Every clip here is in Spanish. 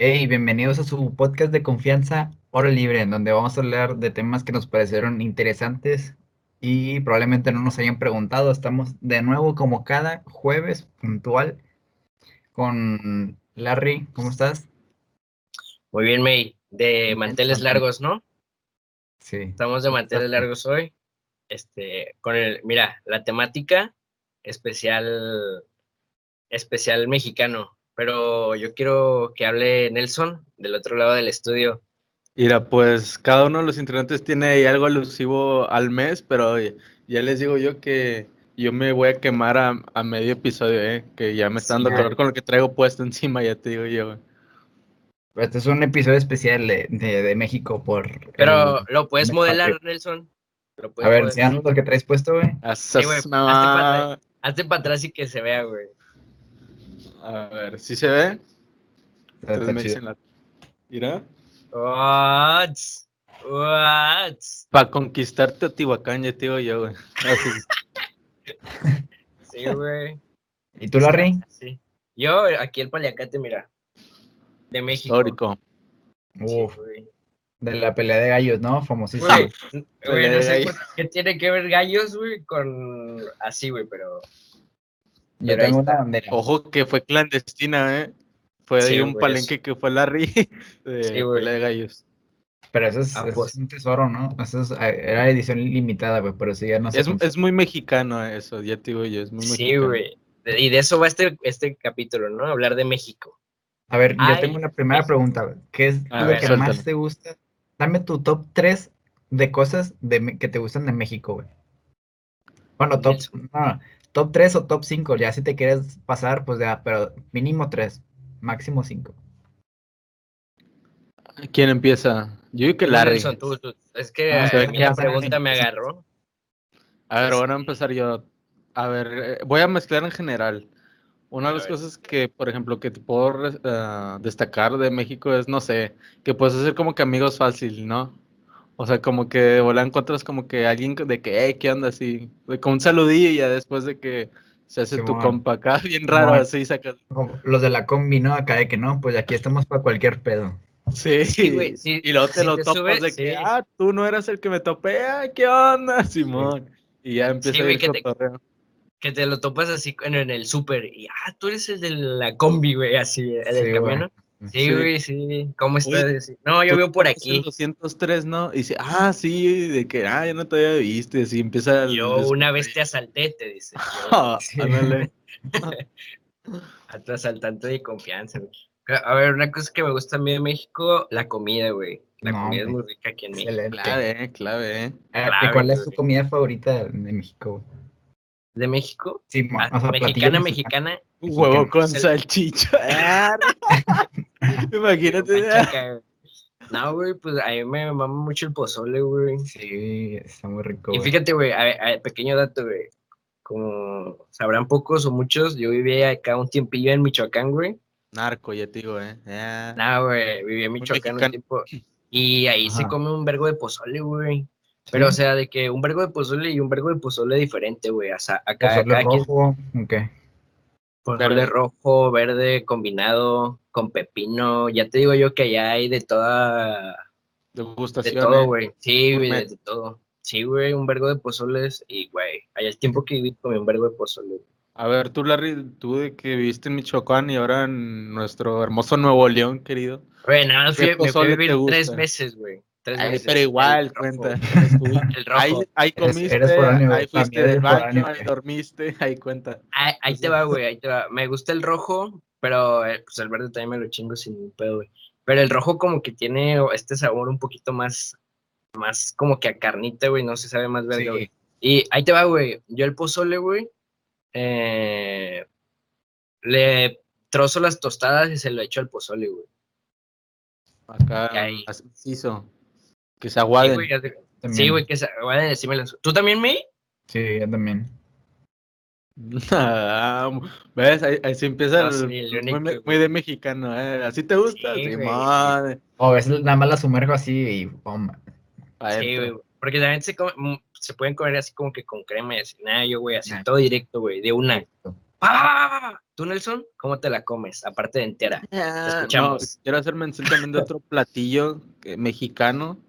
Hey, bienvenidos a su podcast de confianza, Hora Libre, en donde vamos a hablar de temas que nos parecieron interesantes y probablemente no nos hayan preguntado. Estamos de nuevo como cada jueves puntual con Larry. ¿Cómo estás? Muy bien, May. De manteles largos, ¿no? Sí. Estamos de manteles largos hoy. Este, con el, mira, la temática especial, especial mexicano. Pero yo quiero que hable Nelson del otro lado del estudio. Mira, pues cada uno de los integrantes tiene ahí algo alusivo al mes, pero ya les digo yo que yo me voy a quemar a, medio episodio, ¿eh? que ya me está dando calor con lo que traigo puesto encima, ya te digo yo. Este es un episodio especial de, México por... Pero lo puedes modelar, Nelson. a ver, si lo que traes puesto, güey. Sí, güey. Hazte para atrás y que se vea, güey. A ver, ¿sí se ve? Mira. What? What? Para conquistarte a Tihuacán, ya te digo yo, güey. sí, güey. ¿Y tú, Larry? Sí. Yo, aquí el paliacate, mira. De México. Histórico. Uf. de la pelea de gallos, ¿no? Famosísimo. Güey, no sé qué tiene que ver gallos, güey, con así, güey, pero yo tengo una bandera. Ojo que fue clandestina, ¿eh? Fue de un palenque que fue Larry de sí, de gallos. Pero eso es, pues. un tesoro, ¿no? Eso es, era edición limitada, güey, pero sí ya no sé. Es, es, muy mexicano eso, ya te digo yo, es muy sí, güey. Y de eso va este, este capítulo, ¿no? Hablar de México. A ver, yo tengo una primera pregunta, güey. ¿Qué es lo que más te gusta? Dame tu top 3 de cosas de, que te gustan de México, güey. Bueno, top, no, top 3 o top 5, ya si te quieres pasar, pues ya, pero mínimo 3, máximo 5. ¿Quién empieza? Yo digo que Larry. Es que ah, mi pregunta me agarró. A ver, voy a empezar yo. A ver, eh, voy a mezclar en general. Una de las cosas que, por ejemplo, que te puedo uh, destacar de México es, no sé, que puedes hacer como que amigos fácil, ¿no? O sea, como que de volar encuentras como que alguien de que, hey, ¿qué onda? Así, con un saludillo y ya después de que se hace tu compa acá, bien raro, así sacas. Los de la combi, ¿no? Acá de que no, pues aquí estamos para cualquier pedo. Sí, sí, güey, sí. Y luego te lo topas de que, ah, tú no eras el que me topé, ah, ¿qué onda, Simón? Y ya empieza el que te, que te lo topas así en, el súper y, ah, tú eres el de la combi, güey, así, el del camino. Sí, güey, sí. ¿Cómo estás? no, yo veo por aquí. 203, ¿no? Y dice, ah, sí, de que, ah, yo no te había visto. Y así empieza. Yo una vez te asalté, te dice. Ándale. A tu asaltante de confianza, güey. A ver, una cosa que me gusta a mí de México, la comida, güey. La comida es muy rica aquí en México. Clave, clave, eh. ¿Cuál es tu comida favorita de México? ¿De México? Sí, ah, mexicana, mexicana. Un huevo con salchicha. Imagínate. No, güey, pues a mí me mama mucho el pozole, güey. Sí, está muy rico. Y fíjate, güey, pequeño dato, güey. Como sabrán pocos o muchos, yo vivía acá un tiempillo en Michoacán, güey. Narco, ya te digo, ¿eh? No, güey, viví en Michoacán un tiempo. Y ahí se come un vergo de pozole, güey. Pero, o sea, de que un vergo de pozole y un vergo de pozole diferente, güey. O sea, acá, acá rojo, qué? Verde rojo, verde combinado con pepino. Ya te digo yo que allá hay de toda. Degustación. De todo, güey. Sí, güey, de, todo. Sí, güey, un vergo de pozoles y, güey, allá el tiempo que viví comí un vergo de pozole. A ver, tú, Larry, tú de que viviste en Michoacán y ahora en nuestro hermoso Nuevo León, querido. Güey, nada, fui, me fui a vivir tres meses, güey. Pero igual, cuenta. El rojo. Ahí, comiste, ahí fuiste del baño, ahí dormiste, ahí cuenta. Ahí, te va, güey, ahí te va. Me gusta el rojo, pero eh, pues el verde también me lo chingo sin pedo, güey. Pero el rojo como que tiene este sabor un poquito más, más como que a carnita, güey, no se sabe más verde, güey. Y ahí te va, güey. Yo el pozole, güey, eh, le trozo las tostadas y se lo echo al pozole, güey. Acá, así hizo. Que se aguaden. Sí, güey, que se aguaden, decímelo. ¿Tú también, me? Sí, yo también. Ah, ¿Ves? Ahí, se empieza muy, de mexicano, ¿eh? ¿Así te gusta? Sí, madre. O es nada más la sumergo así y pum. Sí, güey. Porque también se, come, mm, se pueden comer así como que con crema y así. Nada, yo, güey, así todo directo, güey, de una. ¿Tú, Nelson? ¿Cómo te la comes? Aparte de entera. Ah, quiero hacer mención también de otro platillo mexicano, que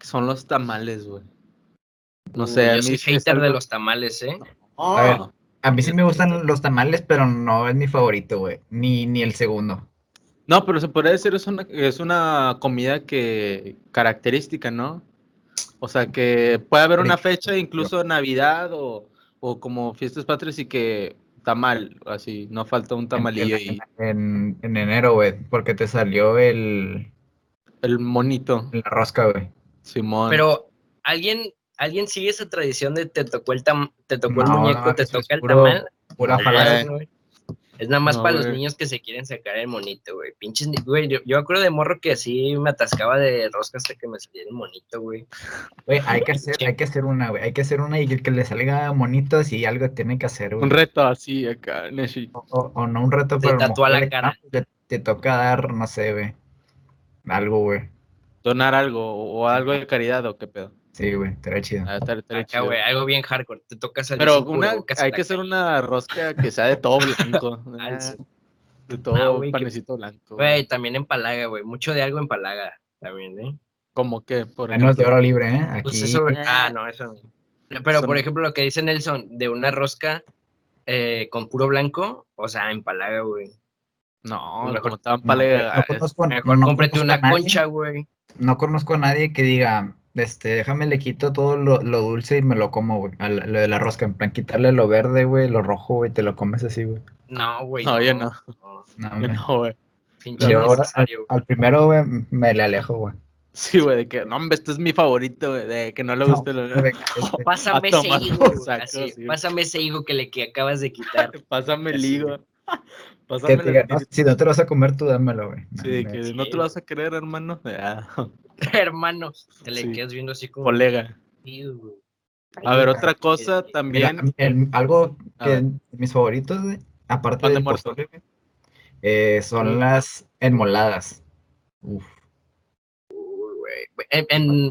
son los tamales, güey. No sé, yo a mí soy hater de los tamales, ¿eh? A ver, a mí sí me gustan los tamales, pero no es mi favorito, güey. Ni, ni el segundo. No, pero se podría decir es una, es una comida que característica, ¿no? O sea, que puede haber una fecha, incluso Navidad o, o como fiestas patrias y que tamal, así, no falta un tamalillo en, en, en, enero, güey, porque te salió el... El monito. La rosca, güey. Simón. Pero, ¿alguien, ¿alguien sigue esa tradición de te tocó el, tam, te tocó el muñeco, te toca el tamal? Pura falada, güey. Es nada más para los niños que se quieren sacar el monito, güey. Pinches, güey, yo, yo acuerdo de morro que así me atascaba de rosca hasta que me saliera el monito, güey. Güey, hay que hacer, hay que hacer una, güey. Hay que hacer una y que le salga monitos y algo tiene que hacer, güey. Un reto así acá, o, o, no un reto, pero tatúa la cara. Te, toca dar, no sé, güey. Algo, güey. Donar algo o algo de caridad o qué pedo. Sí, güey, estaría chido. Ah, estaría, Acá, güey, algo bien hardcore. Te toca salir. Pero una, hay que hacer una rosca que sea de todo blanco. Ah, de todo panecito blanco. Güey, también en palaga, güey. Mucho de algo en palaga también, ¿eh? Como que, por ejemplo. de oro libre, ¿eh? Pues Aquí. ah, no, eso. Pero, por ejemplo, lo que dice Nelson, de una rosca eh, con puro blanco, o sea, en palaga, güey. No, mejor, como estaba en palaga. No, mejor cómprate una concha, güey. No conozco a nadie que diga, este, déjame le quito todo lo, dulce y me lo como, güey. Lo de la rosca, en plan, quitarle lo verde, güey, lo rojo, güey, te lo comes así, güey. No, güey. No, yo no. No, güey. ahora, al, primero, güey, me le alejo, güey. Sí, güey, de que, no, hombre, este es mi favorito, güey, de que no le guste lo... Pásame ese higo, pásame ese higo que le que acabas de quitar. pásame el higo. si no te lo vas a comer, tú dámelo, güey. Sí, que no te lo vas a querer, hermano. hermano, te le quedas viendo así como. Colega. A ver, otra cosa también. algo que mis favoritos, aparte de pozole, eh, son las enmoladas. Uf.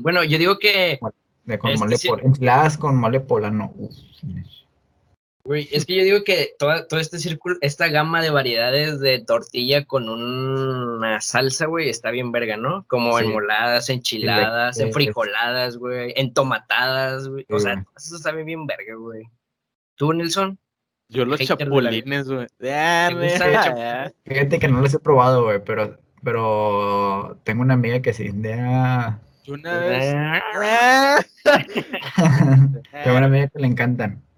bueno, yo digo que. con mole con mole polano. Uf es que yo digo que toda, todo este círculo, esta gama de variedades de tortilla con una salsa, güey, está bien verga, ¿no? Como enmoladas, enchiladas, enfrijoladas, güey, entomatadas, güey. O sea, eso está bien, bien verga, güey. ¿Tú, Nelson? Yo los chapulines, güey. Fíjate que no los he probado, güey, pero, pero tengo una amiga que sí. una vez. tengo una amiga que le encantan.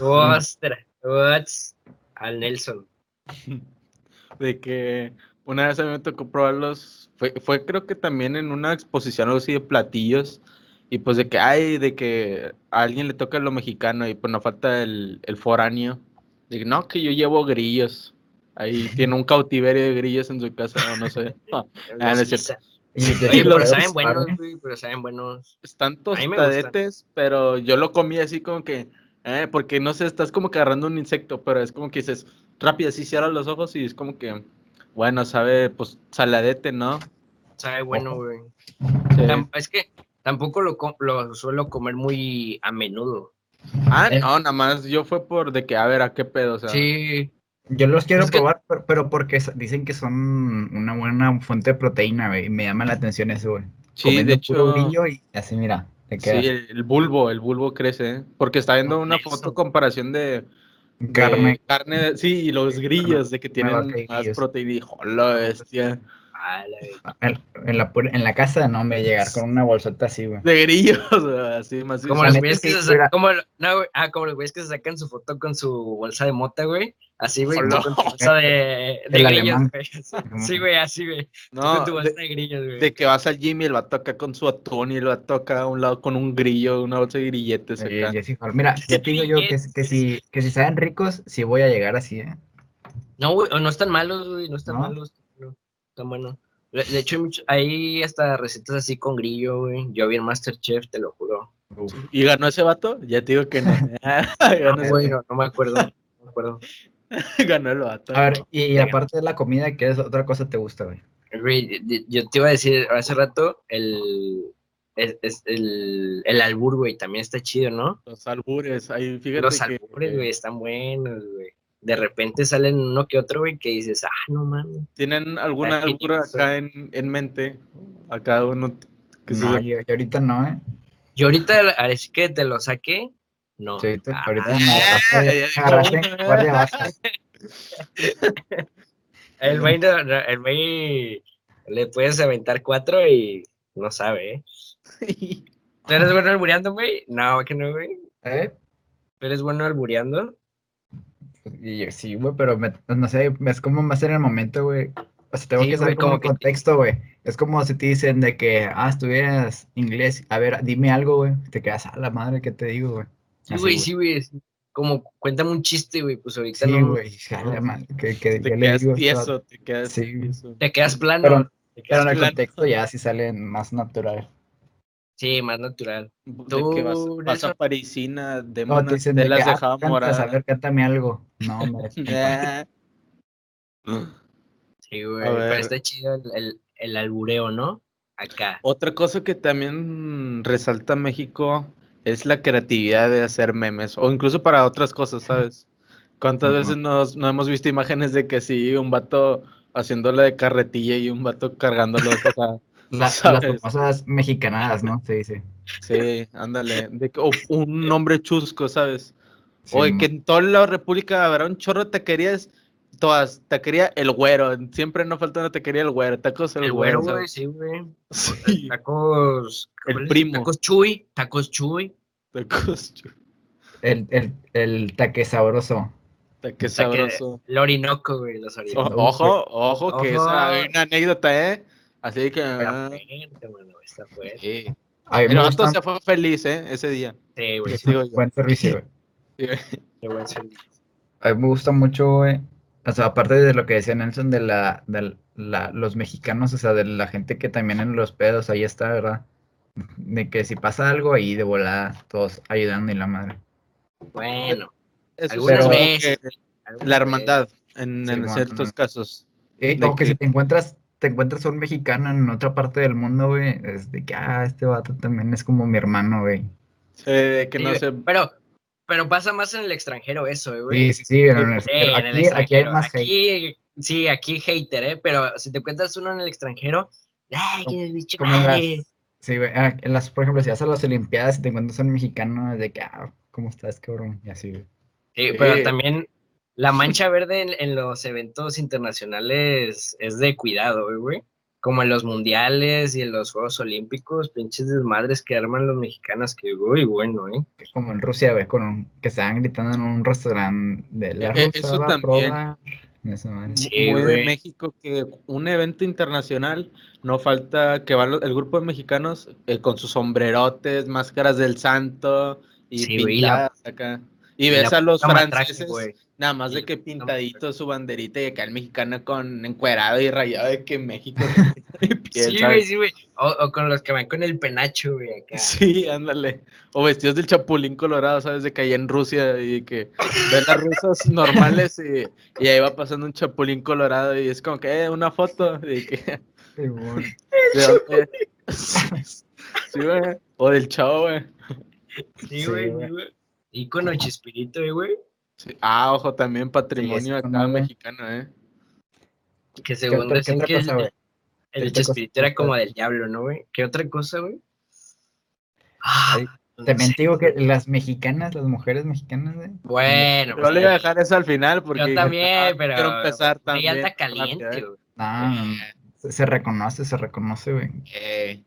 Ostras, al Nelson. De que una vez a mí me tocó probarlos, fue, fue creo que también en una exposición algo así de platillos, y pues de que hay, de que a alguien le toca lo mexicano y pues no falta el, el foráneo. De que no, que yo llevo grillos. Ahí tiene un cautiverio de grillos en su casa, no, sé. Ah, pero saben buenos, pero saben buenos. Están tostadetes, pero yo lo comí así como que, eh, porque no sé, estás como que agarrando un insecto, pero es como que dices, rápido, así cierras los ojos y es como que, bueno, sabe, pues, saladete, ¿no? Sabe bueno, güey. Es que tampoco lo, lo suelo comer muy a menudo. Ah, eh. no, nada más yo fue por de que, a ver, ¿a qué pedo? O sea, sí. Yo los quiero probar, pero, porque dicen que son una buena fuente de proteína, güey, y me llama la atención eso, güey. Sí, de hecho. y así, mira. Sí, el, bulbo, el bulbo crece, ¿eh? porque está viendo una foto comparación de carne, carne, sí, y los grillos de que tienen más proteína. La bestia. En, la, en la casa no me llegar con una bolsota así, güey. De grillos, así más. Como los güeyes que, se sacan, como, no, ah, como los güeyes que se sacan su foto con su bolsa de mota, güey. Así, güey, con tu bolsa de, de grillos, güey. Sí, güey, así, güey. No, con tu bolsa de, de, grillos, güey. De que vas al gym y el va a tocar con su atún y el va a tocar a un lado con un grillo, una bolsa de grilletes acá. mira, ya te digo yo que, que, si, que si saben ricos, sí voy a llegar así, ¿eh? No, güey, no están malos, güey, no están malos. Está bueno. De hecho, hay hasta recetas así con grillo, güey. Yo vi en Masterchef, te lo juro. ¿Y ganó ese vato? Ya te digo que no. no, güey, no, me acuerdo. No me acuerdo. ganó el vato. A ver, y, aparte de la comida, ¿qué es otra cosa te gusta, güey? Güey, yo te iba a decir hace rato, el, es, el, el albur, güey, también está chido, ¿no? Los albures, ahí fíjate Los albures, güey, están buenos, güey. De repente salen uno que otro, güey, que dices, ah, no mames. ¿Tienen alguna altura acá en, en, mente? A cada uno. Que no, yo, ahorita no, ¿eh? Yo ahorita, así que te lo saqué, no. Sí, ahorita El güey, el güey le puedes aventar cuatro y no sabe, ¿eh? ¿Tú eres bueno albureando, güey? No, que no, güey. ¿Eh? ¿Tú eres bueno albureando? Sí, güey, pero no sé, es como más en el momento, güey. O sea, tengo que saber como contexto, güey. Es como si te dicen de que, ah, estuvieras inglés. A ver, dime algo, güey. Te quedas a la madre, ¿qué te digo, güey? Sí, güey, sí, güey. Como, cuéntame un chiste, güey, pues ahorita sí, no. güey, jala, man. Que, que, te, quedas tieso, te quedas sí. Te quedas plano. Pero, te quedas pero en el contexto ya sí sale más natural. Sí, más natural. ¿Tú, ¿De qué vas, vas a Parisina de no, te, dicen de, las dejaba moradas? A ver, cántame algo. No, hombre. sí, güey, pero está chido el, el, el albureo, ¿no? Acá. Otra cosa que también resalta México es la creatividad de hacer memes, o incluso para otras cosas, ¿sabes? ¿Cuántas veces nos, no hemos visto imágenes de que sí, un vato haciéndole de carretilla y un vato cargándolo? o sea, las famosas mexicanadas, ¿no? Sí, sí. Sí, ándale. De, un nombre chusco, ¿sabes? Oye, que en toda la República habrá un chorro de taquerías, todas, taquería el güero, siempre no falta una taquería el güero, tacos el, el güero. güey, sí, güey. Sí. Tacos. El primo. Tacos chuy, tacos chuy. Tacos chuy. El, el, el taque sabroso. Taque sabroso. El orinoco, güey, los ojo, ojo, ojo, que esa hay una anécdota, ¿eh? Así que. Está bueno, está fuerte. Sí. El vato se fue feliz, ¿eh? Ese día. Sí, güey. Sí, buen servicio, güey. Sí, Qué buen servicio. A mí me gusta mucho, güey. O sea, aparte de lo que decía Nelson de la, de la, los mexicanos, o sea, de la gente que también en los pedos ahí está, ¿verdad? De que si pasa algo ahí de volada, todos ayudando y la madre. Bueno, algunas veces. La hermandad, en, en ciertos casos. Sí, como que, si te encuentras te encuentras a un mexicano en otra parte del mundo, güey, es de que, ah, este vato también es como mi hermano, güey. Sí, que no sé. Pero, pero pasa más en el extranjero eso, eh, güey. Sí, sí, sí, en el, aquí, hay más aquí, Sí, aquí hater, ¿eh? Pero si te encuentras uno en el extranjero, ¡ay, qué bicho! sí, güey, ah, en las, por ejemplo, si vas a las Olimpiadas y te encuentras a un mexicano, es de que, ah, ¿cómo estás, cabrón? Y así, güey. Sí, pero también la mancha verde en, los eventos internacionales es de cuidado, güey. Como en los mundiales y en los Juegos Olímpicos, pinches desmadres que arman los mexicanos, que uy, bueno, ¿eh? Como en Rusia, güey, con que estaban gritando en un restaurante de la eh, Eso también. sí, Muy de México que un evento internacional no falta que va el grupo de mexicanos eh, con sus sombrerotes, máscaras del santo y sí, pintadas acá. Y, ves a los franceses Nada más de que pintadito su banderita y acá el mexicano con encuerado y rayado de que México. sí, güey, sí, güey. O, con los que van con el penacho, güey, acá. Sí, ándale. O vestidos del chapulín colorado, ¿sabes? De que ahí en Rusia y que ven las rusas normales y, y, ahí va pasando un chapulín colorado y es como que, eh, una foto. Y que. sí, güey. O del chavo, güey. Sí, güey, sí, güey. Y con el chispirito, güey. Ah, ojo, también patrimonio acá mexicano, ¿eh? Que según dicen que el, el Chespirito era como del diablo, ¿no, güey? ¿Qué otra cosa, güey? Ah, también te digo que las mexicanas, las mujeres mexicanas, güey. Bueno. Yo le iba a dejar eso al final porque. Yo también, pero. Quiero empezar también. Ya está caliente, güey. No, se reconoce, se reconoce, güey. Eh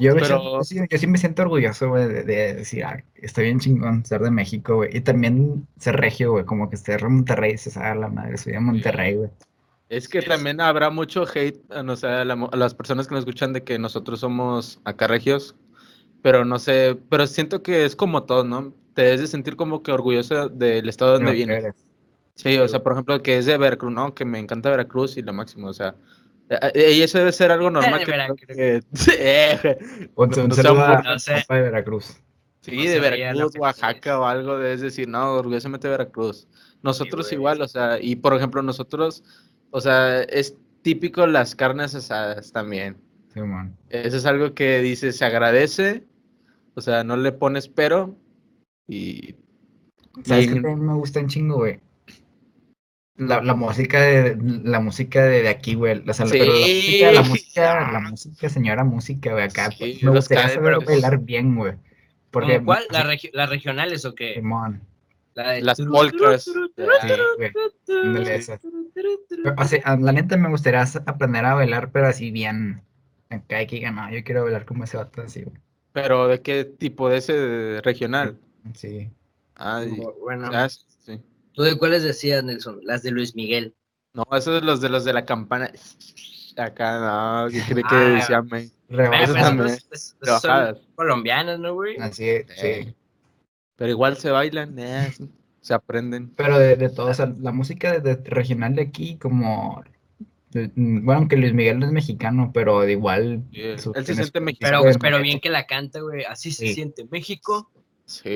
yo, sí, me siento orgulloso, güey, de, decir, ah, estoy bien chingón ser de México, güey. Y también ser regio, güey, como que esté de Monterrey, dices, ah, la madre, soy de Monterrey, güey. Es que también habrá mucho hate, no sé, a, las personas que nos escuchan de que nosotros somos acá regios, pero no sé, pero siento que es como todo, ¿no? Te debes de sentir como que orgulloso del estado donde vienes. Sí, o sea, por ejemplo, que es de Veracruz, ¿no? Que me encanta Veracruz y lo máximo, o sea, y eso debe ser algo normal. que, un, saludo de Veracruz. Sí, de Veracruz, Oaxaca o algo, es decir, no, orgullosamente Veracruz. Nosotros igual, o sea, y por ejemplo, nosotros, o sea, es típico las carnes asadas también. Sí, man. Eso es algo que dice, se agradece, o sea, no le pones pero, y... ¿Sabes que me gusta un chingo, güey? La, la, música de la música de, aquí, güey. O sea, pero la música, la música, la música, señora música, güey, acá. Sí, me gustaría saber bailar bien, güey. Porque, ¿Cuál? ¿La regi ¿Las regionales o qué? Simón. La de Las polcas. Sí, güey. La neta me gustaría aprender a bailar, pero así bien. Acá hay que ganar. Yo quiero bailar como ese vato así, güey. ¿Pero de qué tipo? ¿De ese regional? Sí. Ah, bueno. sí. ¿Tú de cuáles decías, Nelson? Las de Luis Miguel. No, esos son los de los de la campana. Acá, no, ¿qué cree que ah, decían, me? son colombianos, ¿no, güey? Así es, sí. Pero igual se bailan, eh, se aprenden. Pero de, de todo, o sea, la música de, regional de aquí, como bueno, aunque Luis Miguel no es mexicano, pero igual. él se siente mexicano. Pero, pues, pero bien que la canta, güey. Así se siente México. Sí,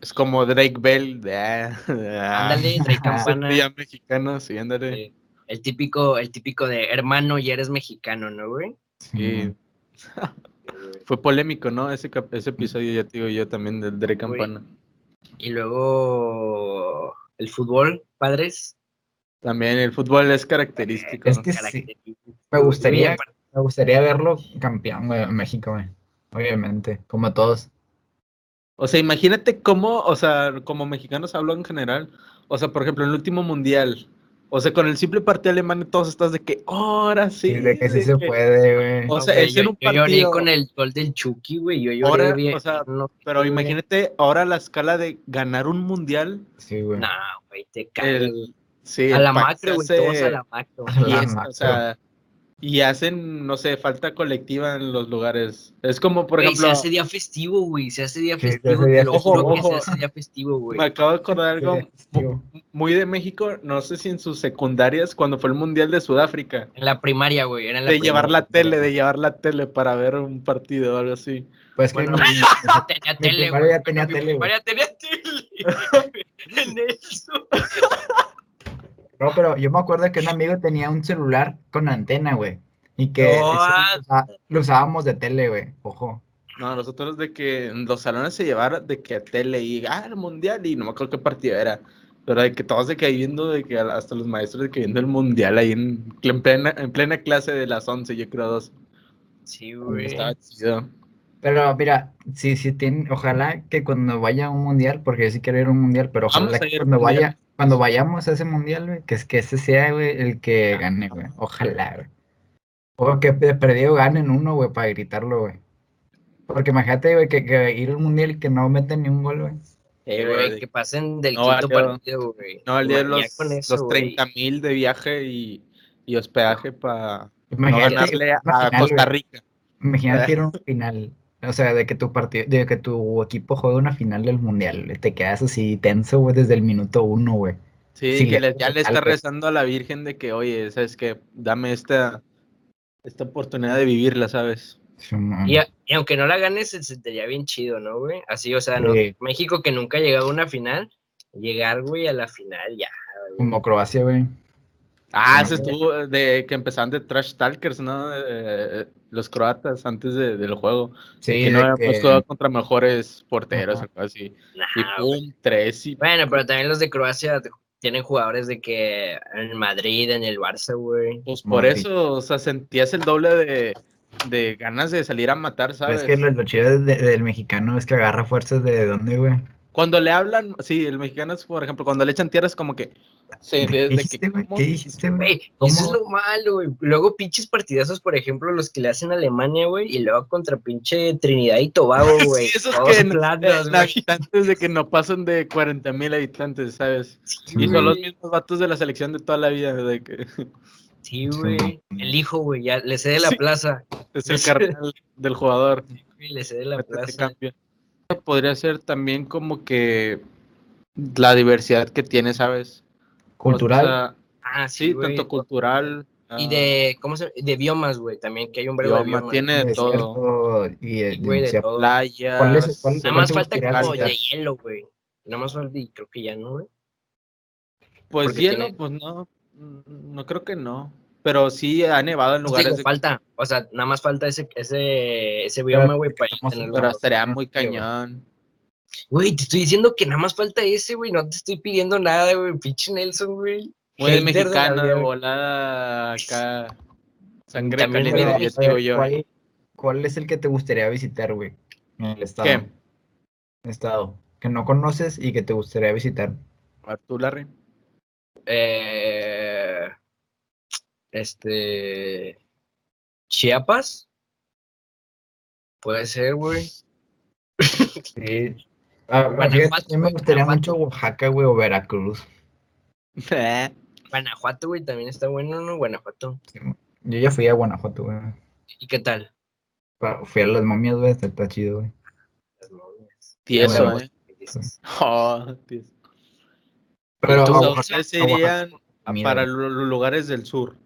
es como Drake Bell. De, ándale, Drake Campana. mexicano, sí, ándale. El típico, el típico de hermano y eres mexicano, ¿no, güey? Sí. Fue polémico, ¿no? Ese, ese episodio, ya te digo yo también, del Drake Campana. Y luego el fútbol, padres. También el fútbol es característico. Es que sí. Me gustaría, me gustaría verlo campeón, güey, en México, güey. Obviamente, como todos. O sea, imagínate cómo, o sea, como mexicanos hablo en general. O sea, por ejemplo, en el último mundial, o sea, con el simple partido alemán, todos estás de que, ahora sí. sí. de que sí se puede, güey. O sea, es en un partido. Yo lloré con el gol del Chucky, güey. Yo lloré bien. O sea, pero imagínate ahora la escala de ganar un mundial. Sí, güey. No, güey, te cae. Sí, a la macro, güey, todos a la macro. O sea, y hacen, no sé, falta colectiva en los lugares. Es como, por ejemplo. Se hace día festivo, güey. Se hace día festivo. Te lo juro que se hace día festivo, güey. Me acabo de acordar algo muy de México. No sé si en sus secundarias, cuando fue el Mundial de Sudáfrica. En la primaria, güey. de llevar la tele, de llevar la tele para ver un partido o algo así. Pues que no. tenía tele, güey. Ya tenía tele. Primaria tenía tele. en eso. No, pero yo me acuerdo que un amigo tenía un celular con antena, güey. Y que lo usábamos de tele, güey. Ojo. No, nosotros de que los salones se llevaron de que a tele y ah, el mundial y no me acuerdo qué partido era. Pero de que todos de que viendo, de que hasta los maestros de que viendo el mundial ahí en, plena, en plena clase de las 11, yo creo dos. Sí, güey. Estaba chido. Pero mira, sí, sí, tiene, ojalá que cuando vaya a un mundial, porque yo sí quiero ir a un mundial, pero ojalá que cuando vaya, cuando vayamos a ese mundial, güey, que es que ese sea, güey, el que gane, güey. Ojalá, güey. O que de perdido ganen uno, güey, para gritarlo, güey. Porque imagínate, güey, que, ir al mundial y que no meten ni un gol, güey. Eh, güey, que pasen del quinto partido, güey. No, el día de los, los 30 mil de viaje y, y hospedaje para no ganarle a, Costa Rica. Imagínate ir a un final. O sea, de que tu partido, de que tu equipo juegue una final del mundial, te quedas así tenso, güey, desde el minuto uno, güey. Sí, que ya le está rezando a la Virgen de que, oye, sabes que dame esta, esta oportunidad de vivirla, ¿sabes? y, aunque no la ganes, se sentiría bien chido, ¿no, güey? Así, o sea, México que nunca ha llegado a una final, llegar, güey, a la final, ya. Como Croacia, güey. Ah, ese estuvo de que empezaban de Trash Talkers, ¿no? Eh, los croatas antes de, del juego. Sí, que no habían puesto contra mejores porteros, algo así. y pum, tres y... Bueno, pero también los de Croacia tienen jugadores de que en Madrid, en el Barça, güey. Pues por eso, o sea, sentías el doble de, de ganas de salir a matar, ¿sabes? Es que lo, chido del mexicano es que agarra fuerzas de dónde, güey. Cuando le hablan, sí, el mexicano es, por ejemplo, cuando le echan tierras, como que Sí, desde que. ¿Qué dijiste, güey? Eso es lo malo, güey. Luego pinches partidazos, por ejemplo, los que le hacen a Alemania, güey, y luego contra pinche Trinidad y Tobago, güey. sí, esos que planos, habitantes de que no pasan de 40 mil habitantes, ¿sabes? y son los mismos vatos de la selección de toda la vida, de que. Sí, güey. El hijo, güey, ya le cede la plaza. Es el carnal del jugador. Sí, le cede la plaza. Podría ser también como que la diversidad que tiene, ¿sabes? Cultural. ah, sí, tanto cultural. Y de, ¿cómo se De biomas, güey, también, que hay un verbo de biomas. Tiene de todo. Y, de, playa. Nada más falta como de hielo, güey. Nada más falta, y creo que ya no, güey. Pues hielo, pues no. No creo que no. Pero sí ha nevado en pues lugares. Digo, falta, o sea, nada más falta ese, ese, ese bioma, güey, para Pero estaría muy cañón. Güey, te estoy diciendo que nada más falta ese, güey. No te estoy pidiendo nada, güey. Pinche Nelson, güey. Muy mexicana, de volada acá. Sangre caliente, ¿Cuál, ¿Cuál es el que te gustaría visitar, güey? En el estado. ¿Qué? Estado. Que no conoces y que te gustaría visitar. ¿Tú, Larry? Eh, este. Chiapas. Puede ser, güey. Sí. Ah, a me gustaría mucho Oaxaca, güey, o Veracruz. Guanajuato, güey, también está bueno, ¿no? Guanajuato. yo ya fui a Guanajuato, güey. ¿Y qué tal? Fui a las momias, güey, está chido, güey. Las momias. Tieso, eh. Oh, tieso. Pero ¿Ustedes serían para los lugares del sur?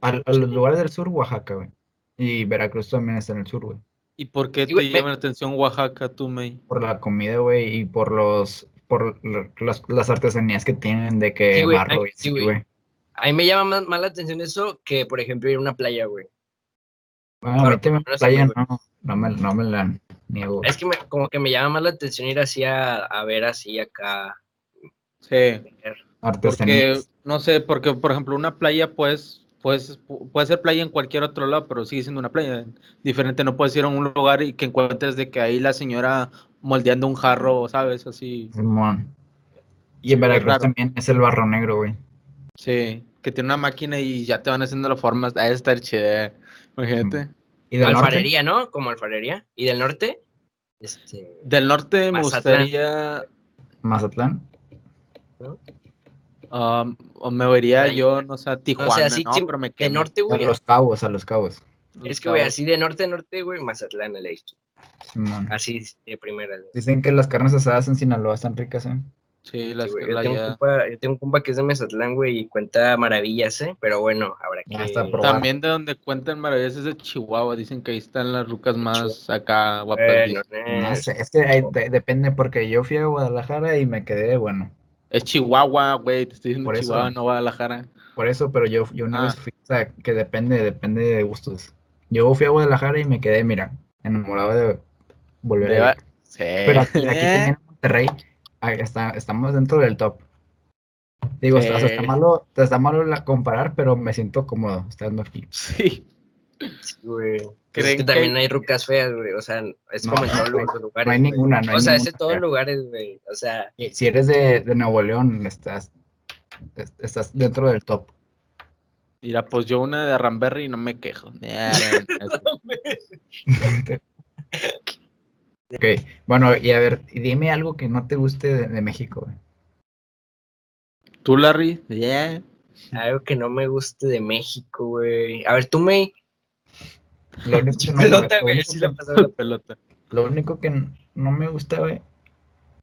A, los lugares del sur, Oaxaca, güey. Y Veracruz también está en el sur, güey. ¿Y por qué te llama la atención Oaxaca, tú, May? Por la comida, güey, y por los por las, las, artesanías que tienen de que barro, sí, güey. A mí me llama más, la atención eso que, por ejemplo, ir a una playa, güey. Bueno, a mí también playa no, no me, no me la niego. Es que me, como que me llama más la atención ir así a, a ver así acá. Sí. Porque, no sé, porque, por ejemplo, una playa, pues, pues, puede ser playa en cualquier otro lado, pero sigue siendo una playa diferente. No puedes ir a un lugar y que encuentres de que ahí la señora moldeando un jarro, ¿sabes? Así. Y en Veracruz también es el barro negro, güey. Sí, que tiene una máquina y ya te van haciendo las formas. A estar chida, imagínate. ¿Y de alfarería, ¿no? Como alfarería. ¿Y del norte? Este... Del norte me gustaría. Mazatlán. Um, o me vería yo, no sé, Tijuana, o sea, sí, ¿no? Pero me de norte, güey. A los cabos, a los cabos. Es que, güey, así de norte a norte, güey, Mazatlán, el hecho. así de primera. Dicen que las carnes asadas en Sinaloa están ricas, ¿eh? Sí, las yo, tengo compa, yo tengo un compa que es de Mazatlán, güey, y cuenta maravillas, ¿eh? Pero bueno, habrá que... También de donde cuentan maravillas es de Chihuahua, dicen que ahí están las rucas más acá guapas. no sé, es que depende, porque yo fui a Guadalajara y me quedé, bueno, es Chihuahua, güey, te estoy diciendo Por Chihuahua, eso, no Guadalajara. Por eso, pero yo, yo una ah. vez fui, o sea, que depende, depende de gustos. Yo fui a Guadalajara y me quedé, mira, enamorado de volver a Sí. Pero aquí, aquí en Monterrey está, estamos dentro del top. Digo, sí. está, malo, está malo la comparar, pero me siento cómodo estando aquí. Sí. Sí, güey. Pues es que, también hay rucas feas, güey. O sea, es como en todos los lugares. No hay ninguna, no hay O sea, es en todos lugares, güey. O sea. Si eres de, de Nuevo León, estás, estás dentro del top. Mira, pues yo una de Ramberry no me quejo. ok, bueno, y a ver, dime algo que no te guste de, de México, güey. ¿Tú, Larry? Yeah. Algo que no me guste de México, güey. A ver, tú, me lo único que no, me gusta, güey.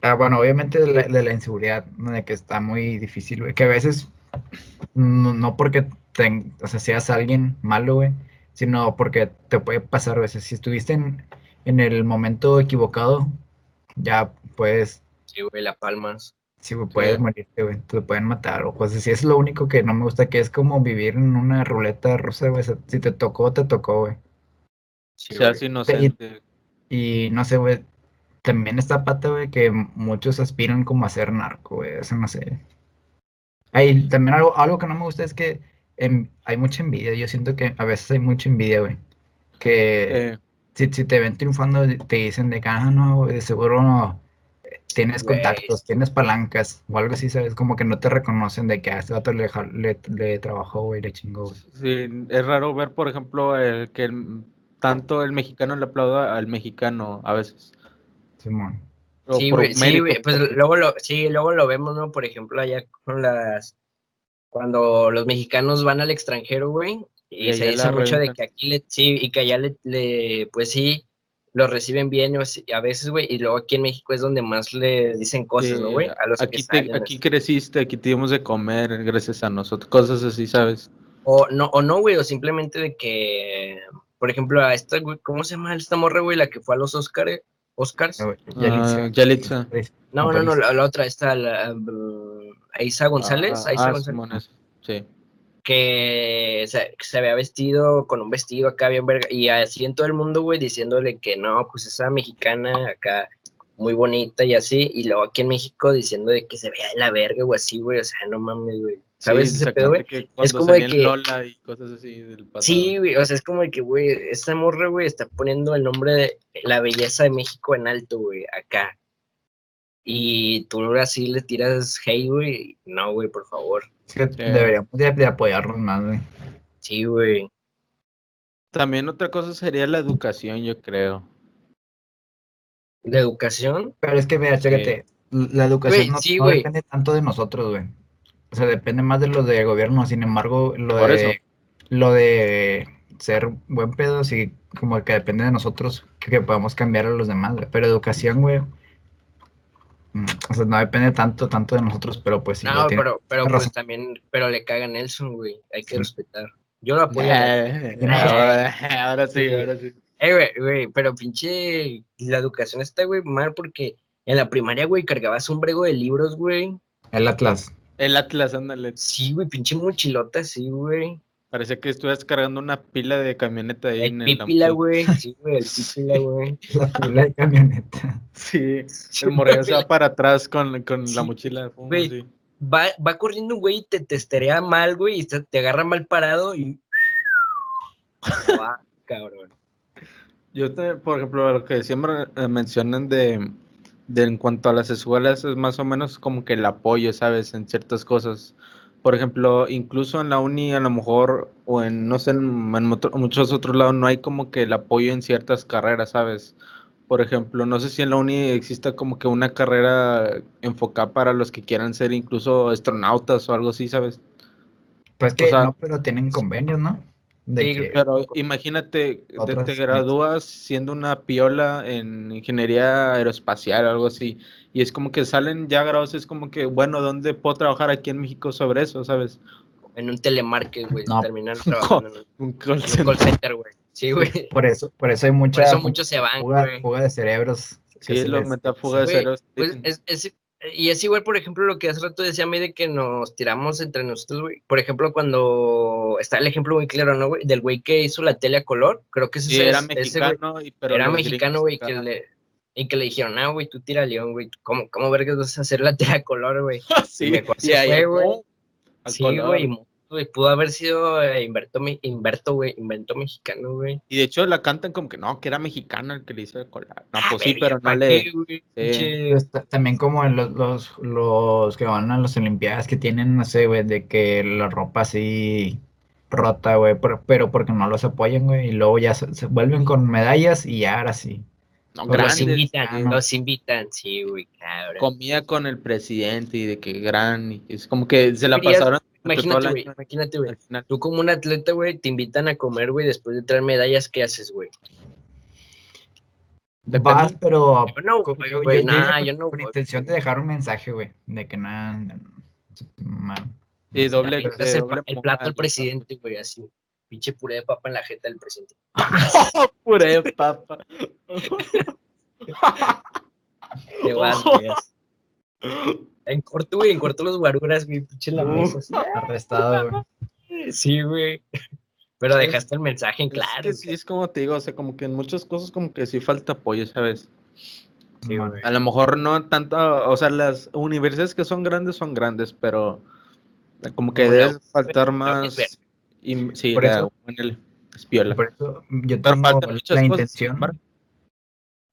Ah, bueno, obviamente de la, inseguridad, de que está muy difícil, güey. Que a veces, no, porque o sea, seas alguien malo, güey, sino porque te puede pasar a veces. Si estuviste en, el momento equivocado, ya puedes. Sí, güey, la palmas. Sí, güey, puedes morirte, güey. Te pueden matar o pues Sí, es lo único que no me gusta, que es como vivir en una ruleta rusa, güey. Si te tocó, te tocó, güey. Sí, Seas inocente. Y, no sé, güey. También esta pata, güey, que muchos aspiran como a ser narco, güey. Eso no sé. Hay también algo, algo que no me gusta es que hay mucha envidia. Yo siento que a veces hay mucha envidia, güey. Que si, te ven triunfando, te dicen de que, ah, no, de seguro no, tienes contactos, tienes palancas o algo así, ¿sabes? Como que no te reconocen de que a este vato le, le, trabajó, güey, le chingó. Sí, es raro ver, por ejemplo, el, que el tanto el mexicano le aplauda al mexicano a veces. Simón. Sí, güey, sí, pues luego lo, sí, luego lo vemos, ¿no? Por ejemplo, allá con las, cuando los mexicanos van al extranjero, güey, y, se dice mucho de que aquí le, sí, y que allá le, pues sí, lo reciben bien a veces, güey, y luego aquí en México es donde más le dicen cosas, ¿no, güey? A los aquí, aquí creciste, aquí te dimos de comer gracias a nosotros, cosas así, ¿sabes? O no, o no, güey, o simplemente de que por ejemplo, a esta, güey, ¿cómo se llama esta morra, güey? La que fue a los Oscars. Oscars. Uh, Yalitza. No, no, no, la, otra, esta, la, uh, Aisa González. Ah, Aisa González. Sí. Que se, se, había vestido con un vestido acá bien verga. Y así en todo el mundo, güey, diciéndole que no, pues esa mexicana acá muy bonita y así, y luego aquí en México diciendo de que se vea de la verga o así, güey, o sea, no mames, güey. ¿Sabes ese pedo, güey? Es como de que... Lola y cosas así del. Sí, güey, o sea, es como de que, güey, esta morra, güey, está poniendo el nombre de la belleza de México en alto, güey, acá. Y tú ahora sí le tiras hey, güey. No, güey, por favor. deberíamos de, de apoyarnos más, güey. Sí, güey. También otra cosa sería la educación, yo creo. ¿La educación? Pero es que, mira, chécate, la educación no, depende tanto de nosotros, güey. O sea, depende más de lo de gobierno. Sin embargo, lo de lo de ser buen pedo, sí, como que depende de nosotros que, podamos cambiar a los demás, güey. Pero educación, güey. Mm, o sea, no depende tanto, tanto de nosotros, pero pues sí. No, pero, pero pues también, pero le caga Nelson, güey. Hay que respetar. Yo lo apoyo. ahora sí, ahora sí. Eh, güey, güey, pero pinche, la educación está, güey, mal porque en la primaria, güey, cargabas un brego de libros, güey. El Atlas. El Atlas, ándale. Sí, güey, pinche mochilota, sí, güey. Parecía que estuvieras cargando una pila de camioneta ahí el en el pípila, güey. Sí, güey, el pípila, güey. La pila de camioneta. Sí, el morrillo se va para atrás con, con la mochila de fumo, sí. Va, va corriendo un güey y te testerea mal, güey, y te, agarra mal parado y... ah, cabrón. Yo, por ejemplo, lo que siempre eh, mencionan de, de, en cuanto a las escuelas es más o menos como que el apoyo, ¿sabes? En ciertas cosas. Por ejemplo, incluso en la uni a lo mejor, o en, no sé, en, muchos otros lados no hay como que el apoyo en ciertas carreras, ¿sabes? Por ejemplo, no sé si en la uni exista como que una carrera enfocada para los que quieran ser incluso astronautas o algo así, ¿sabes? Pues que no, pero tienen convenios, ¿no? Pero imagínate, te, gradúas siendo una piola en ingeniería aeroespacial o algo así, y es como que salen ya grados, es como que, bueno, ¿dónde puedo trabajar aquí en México sobre eso, sabes? En un telemarket, güey, terminar trabajando en un, call center, güey. Sí, güey. Por eso, por eso hay mucha por eso muchos se van, fuga, fuga, de cerebros. Sí, lo metafuga de cerebros. Pues es, es, y es igual, por ejemplo, lo que hace rato decía a mí de que nos tiramos entre nosotros, güey. Por ejemplo, cuando está el ejemplo muy claro, ¿no, güey? Del güey que hizo la tele a color. Creo que ese sí, era mexicano. pero era mexicano, güey, que le, y que le dijeron, ah, güey, tú tira león, güey. ¿Cómo, cómo vergas vas a hacer la tele a color, güey? sí, y me fue, güey. Sí, güey, pudo haber sido eh, Inverto, güey, invento mexicano, güey. Y de hecho la cantan como que no, que era mexicano el que le hizo de colar. No, pues sí, pero no le. También como los, los, los que van a las Olimpiadas que tienen, no sé, güey, de que la ropa así rota, güey, pero, porque no los apoyan, güey, y luego ya se, vuelven con medallas y ahora sí. No, los invitan, los invitan, sí, güey, cabrón. Comía con el presidente y de que gran, es como que se la pasaron Imagínate, güey, imagínate, güey. Tú como un atleta, güey, te invitan a comer, güey, después de traer medallas, ¿qué haces, güey? Vas, pero no, güey, nada, yo no. Con intención de dejar un mensaje, güey, de que nada. Y doble, el, plato al presidente, güey, así. Pinche puré de papa en la jeta del presidente. puré de papa. Qué guay, En corto, güey, en corto los guaruras, güey, pinche la mesa. Arrestado, güey. Sí, güey. Pero dejaste el mensaje en claro. sí, es como te digo, o sea, como que en muchas cosas como que sí falta apoyo, ¿sabes? Sí, güey. A lo mejor no tanto, o sea, las universidades que son grandes son grandes, pero como que debe faltar más. Y, sí, por eso, el espiola. Por eso yo tengo la intención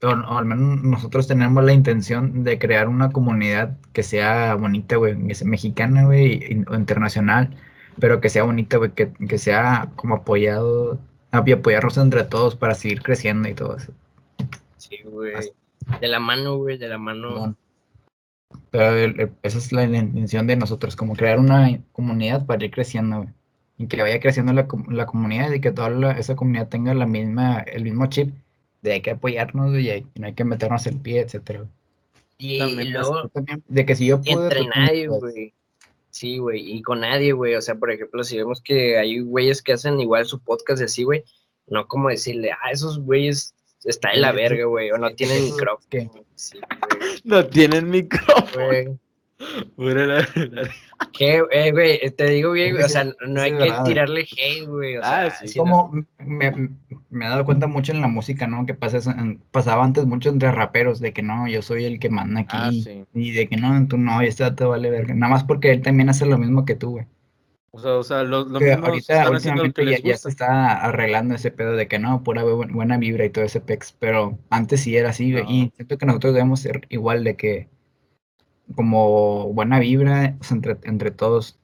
o, al menos nosotros tenemos la intención de crear una comunidad que sea bonita, güey, que sea mexicana, güey, o internacional, pero que sea bonita, güey, que, que, sea como apoyado, apoyarnos entre todos para seguir creciendo y todo eso. Sí, güey. De la mano, güey, de la mano. Pero esa es la intención de nosotros, como crear una comunidad para ir creciendo, güey. Y que vaya creciendo la, la comunidad y que toda esa comunidad tenga la misma, el mismo chip de hay que apoyarnos y no hay que meternos el pie, etcétera. Y, luego, de que si yo puedo... Entre pues, nadie, pues, güey. Sí, güey, y con nadie, güey. O sea, por ejemplo, si vemos que hay güeyes que hacen igual su podcast y así, güey, no como decirle, ah, esos güeyes está en la verga, güey, o no tienen micrófono. no tienen micrófono. ¿Qué, eh, güey? Te digo bien, o sea, no hay que tirarle hate, güey. O sea, ah, sí, como me, me, he dado cuenta mucho en la música, ¿no? Que pasa pasaba antes mucho entre raperos, de que no, yo soy el que manda aquí. Ah, y de que no, tú no, y este te vale verga. Nada más porque él también hace lo mismo que tú, güey. O sea, o sea, lo, lo ahorita últimamente ya, ya, se está arreglando ese pedo de que no, pura buena vibra y todo ese pex, pero antes sí era así, güey, y siento que nosotros debemos ser igual de que como buena vibra entre, entre todos.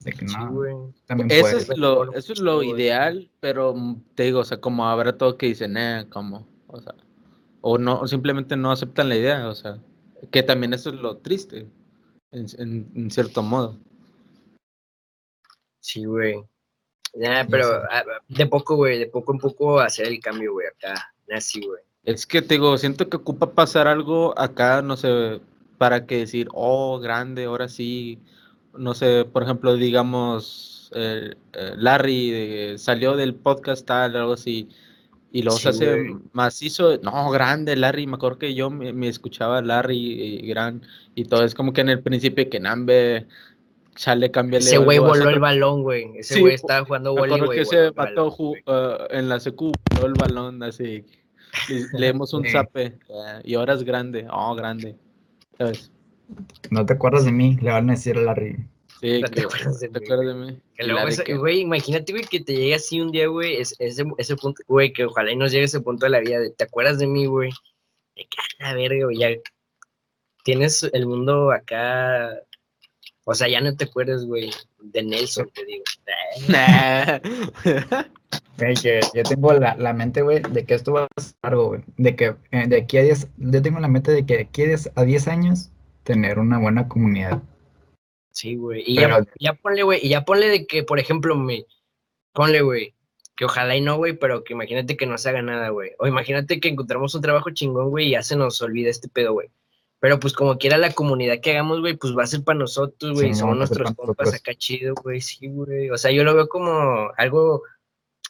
De que no, también eso, es lo, eso es lo ideal, pero te digo, o sea, como habrá todo que dicen, eh, como, o sea, o no, o simplemente no aceptan la idea, o sea, que también eso es lo triste, en, en cierto modo. Sí, güey. Ya, pero ah, de poco, güey, de poco en poco hacer el cambio, güey, acá, así, güey. Es que te digo, siento que ocupa pasar algo acá, no sé, para que decir, oh, grande, ahora sí, no sé, por ejemplo, digamos, eh, Larry salió del podcast tal, algo así, y luego se hace macizo, no, grande, Larry, me acuerdo que yo me, escuchaba Larry y, gran, y todo, es como que en el principio que Nambe Chale, cámbiale. Ese güey voló el balón, güey. Ese güey estaba jugando voleibol. Recuerdo que se mató uh, en la secu, voló el balón, así. leemos un zape. y ahora es grande. Oh, grande. ¿Sabes? No te acuerdas de mí, le van a decir a Larry. Sí, no te, acuerdas de, mí. güey, imagínate, güey, que te llegue así un día, güey, ese, ese punto, güey, que ojalá y nos llegue ese punto de la vida, de, ¿te acuerdas de mí, güey? De que a la verga, güey, ya tienes el mundo acá o sea, ya no te acuerdas, güey, de Nelson, te digo. Güey, que yo tengo la, la mente, güey, de que esto va a ser largo, güey. De que eh, de aquí a 10, yo tengo la mente de que de aquí a 10 años tener una buena comunidad. Sí, güey. Y ya, ya, ponle, güey, y ya ponle de que, por ejemplo, me, ponle, güey, que ojalá y no, güey, pero que imagínate que no se haga nada, güey. O imagínate que encontramos un trabajo chingón, güey, y ya se nos olvida este pedo, güey. Pero pues como quiera la comunidad que hagamos, güey, pues va a ser para nosotros, güey. Somos nuestros compas acá chido, güey. Sí, güey. O sea, yo lo veo como algo,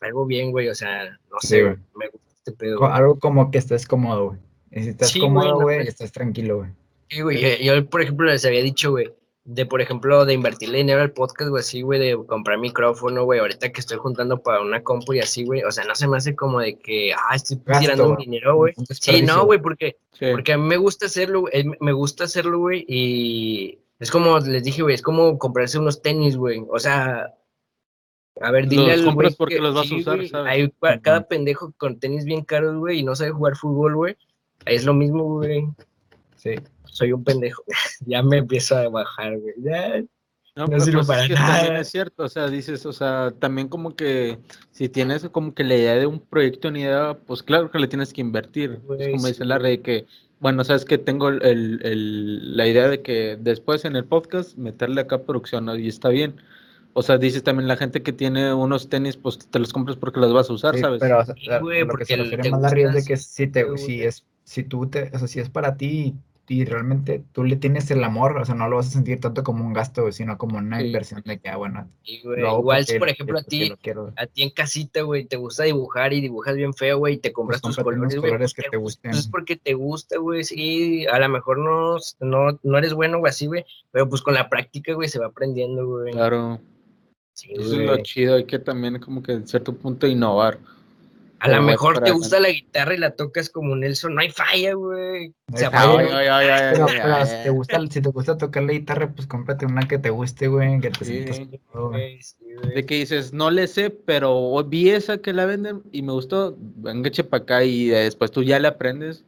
algo bien, güey. O sea, no sé, güey. me gusta este pedo. Algo como que estés cómodo, güey. Y si estás cómodo, güey, estás tranquilo, güey. Sí, güey. Yo, por ejemplo, les había dicho, güey, de, por ejemplo, de invertirle dinero al podcast, güey, así, güey, de comprar micrófono, güey, ahorita que estoy juntando para una compu y así, güey, o sea, no se me hace como de que, ah, estoy tirando un dinero, güey. Sí, no, güey, porque, porque a mí me gusta hacerlo, güey, me gusta hacerlo, güey, y es como les dije, güey, es como comprarse unos tenis, güey, o sea, a ver, dile al güey porque los vas a usar, ¿sabes? Hay, cada pendejo con tenis bien caros, güey, y no sabe jugar fútbol, güey, es lo mismo, güey. Sí soy un pendejo. ya me empiezo a bajar, güey. Ya, no, no sirve pues para nada. Es cierto, o sea, dices, o sea, también como que si tienes como que la idea de un proyecto, una idea, pues claro que le tienes que invertir. es como dice la red que, bueno, sabes que tengo el, el, la idea de que después en el podcast meterle acá producción y está bien. O sea, dices también la gente que tiene unos tenis, pues te los compras porque los vas a usar, ¿sabes? Pero, o sea, porque se refiere más la es de que si te, si es, si tú te, o sea, si es para ti y realmente tú le tienes el amor, o sea, no lo vas a sentir tanto como un gasto, sino como una inversión de que, ah, bueno. igual si, por ejemplo, a ti, a ti en casita, güey, te gusta dibujar y dibujas bien feo, güey, y te compras pues tus colores, colores que te gusten. Es porque te gusta, güey, sí, a lo mejor no, no, no eres bueno, güey, así, güey, pero pues con la práctica, güey, se va aprendiendo, güey. Claro. Sí, Eso es lo chido, hay que también como que en cierto punto innovar. A lo mejor te gusta la guitarra y la tocas como Nelson, no hay falla, güey. Si te gusta, si te gusta tocar la guitarra, pues cómprate una que te guste, güey, que te sientas De que dices, no le sé, pero vi esa que la venden y me gustó, venga, para acá y después tú ya le aprendes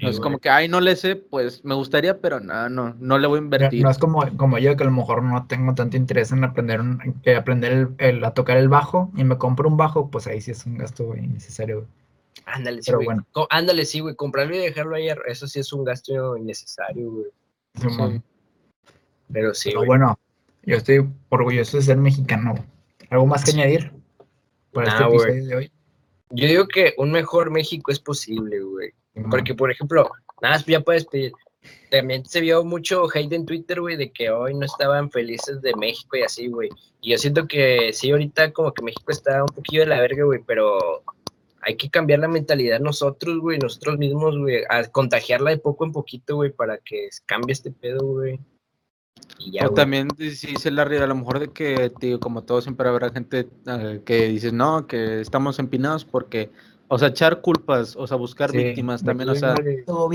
no es como que, ay, no le sé, pues me gustaría, pero no, no, no le voy a invertir. No, es como, como yo que a lo mejor no tengo tanto interés en aprender, que aprender el, a tocar el bajo y me compro un bajo, pues ahí sí es un gasto innecesario. Ándale, sí, güey. Ándale, sí, güey. Comprarlo y dejarlo ahí, eso sí es un gasto innecesario, güey. Pero sí, Pero bueno, yo estoy orgulloso de ser mexicano. ¿Algo más que añadir para este episodio de hoy? Yo digo que un mejor México es posible, güey. Porque, por ejemplo, nada más ya puedes pedir. También se vio mucho hate en Twitter, güey, de que hoy no estaban felices de México y así, güey. Y yo siento que sí, ahorita como que México está un poquillo de la verga, güey, pero hay que cambiar la mentalidad nosotros, güey, nosotros mismos, güey, a contagiarla de poco en poquito, güey, para que cambie este pedo, güey. o también si se la a lo mejor de que, digo, como todo siempre habrá gente eh, que dice, no, que estamos empinados porque, o sea, echar culpas, o sea, buscar víctimas también, o sea,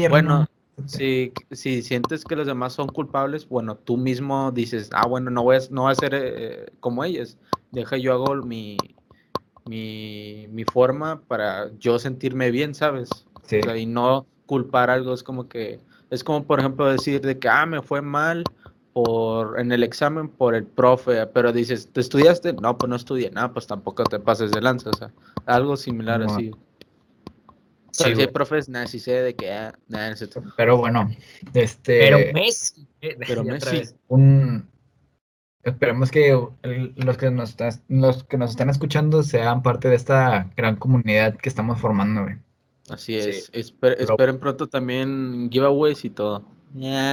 bueno, si, si sientes que los demás son culpables, bueno, tú mismo dices, ah, bueno, no voy a, no voy a ser eh, como ellos, deja yo hago mi, mi, mi forma para yo sentirme bien, ¿sabes? y no culpar algo, es como que, es como por ejemplo decir de que, ah, me fue mal por, en el examen por el profe, pero dices, ¿te estudiaste? No, pues no estudié, nada, pues tampoco te pases de lanza, o sea, algo similar así. Sí, hay profes, nada, sí sé de que, ah, pero bueno, este... Pero Messi. Pero Messi. Un, Esperemos que los que nos los que nos están escuchando sean parte de esta gran comunidad que estamos formando, güey. Así es. esperen pronto también giveaways y todo.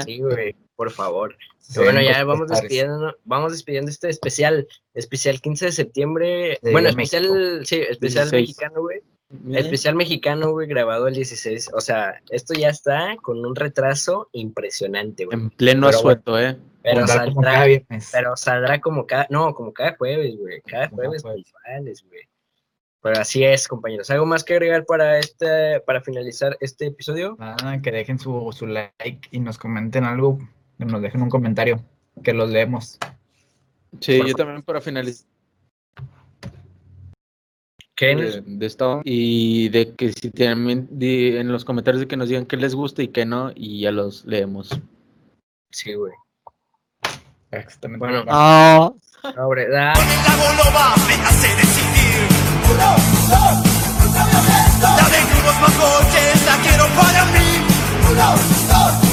Sí, güey, por favor. bueno, ya vamos despidiendo, vamos despidiendo este especial, especial 15 de septiembre. bueno, especial, sí, especial mexicano, güey. Especial mexicano, güey, grabado el 16. O sea, esto ya está con un retraso impresionante, güey. En pleno asueto, ¿eh? Pero saldrá, pero saldrá como cada, no, como cada jueves, güey. Cada jueves mensuales, güey. Pero así es, compañeros. ¿Algo más que agregar para este, para finalizar este episodio? Nada, que dejen su, su like y nos comenten algo, que nos dejen un comentario, que los leemos. Sí, yo también para finalizar. ¿Qué? De, de, esto y de que si tienen en los comentarios de que nos digan qué les gusta y qué no y ya los leemos. Sí, güey. Exactamente. Bueno, no. Sobre da. La de grupos más coches la quiero para mí.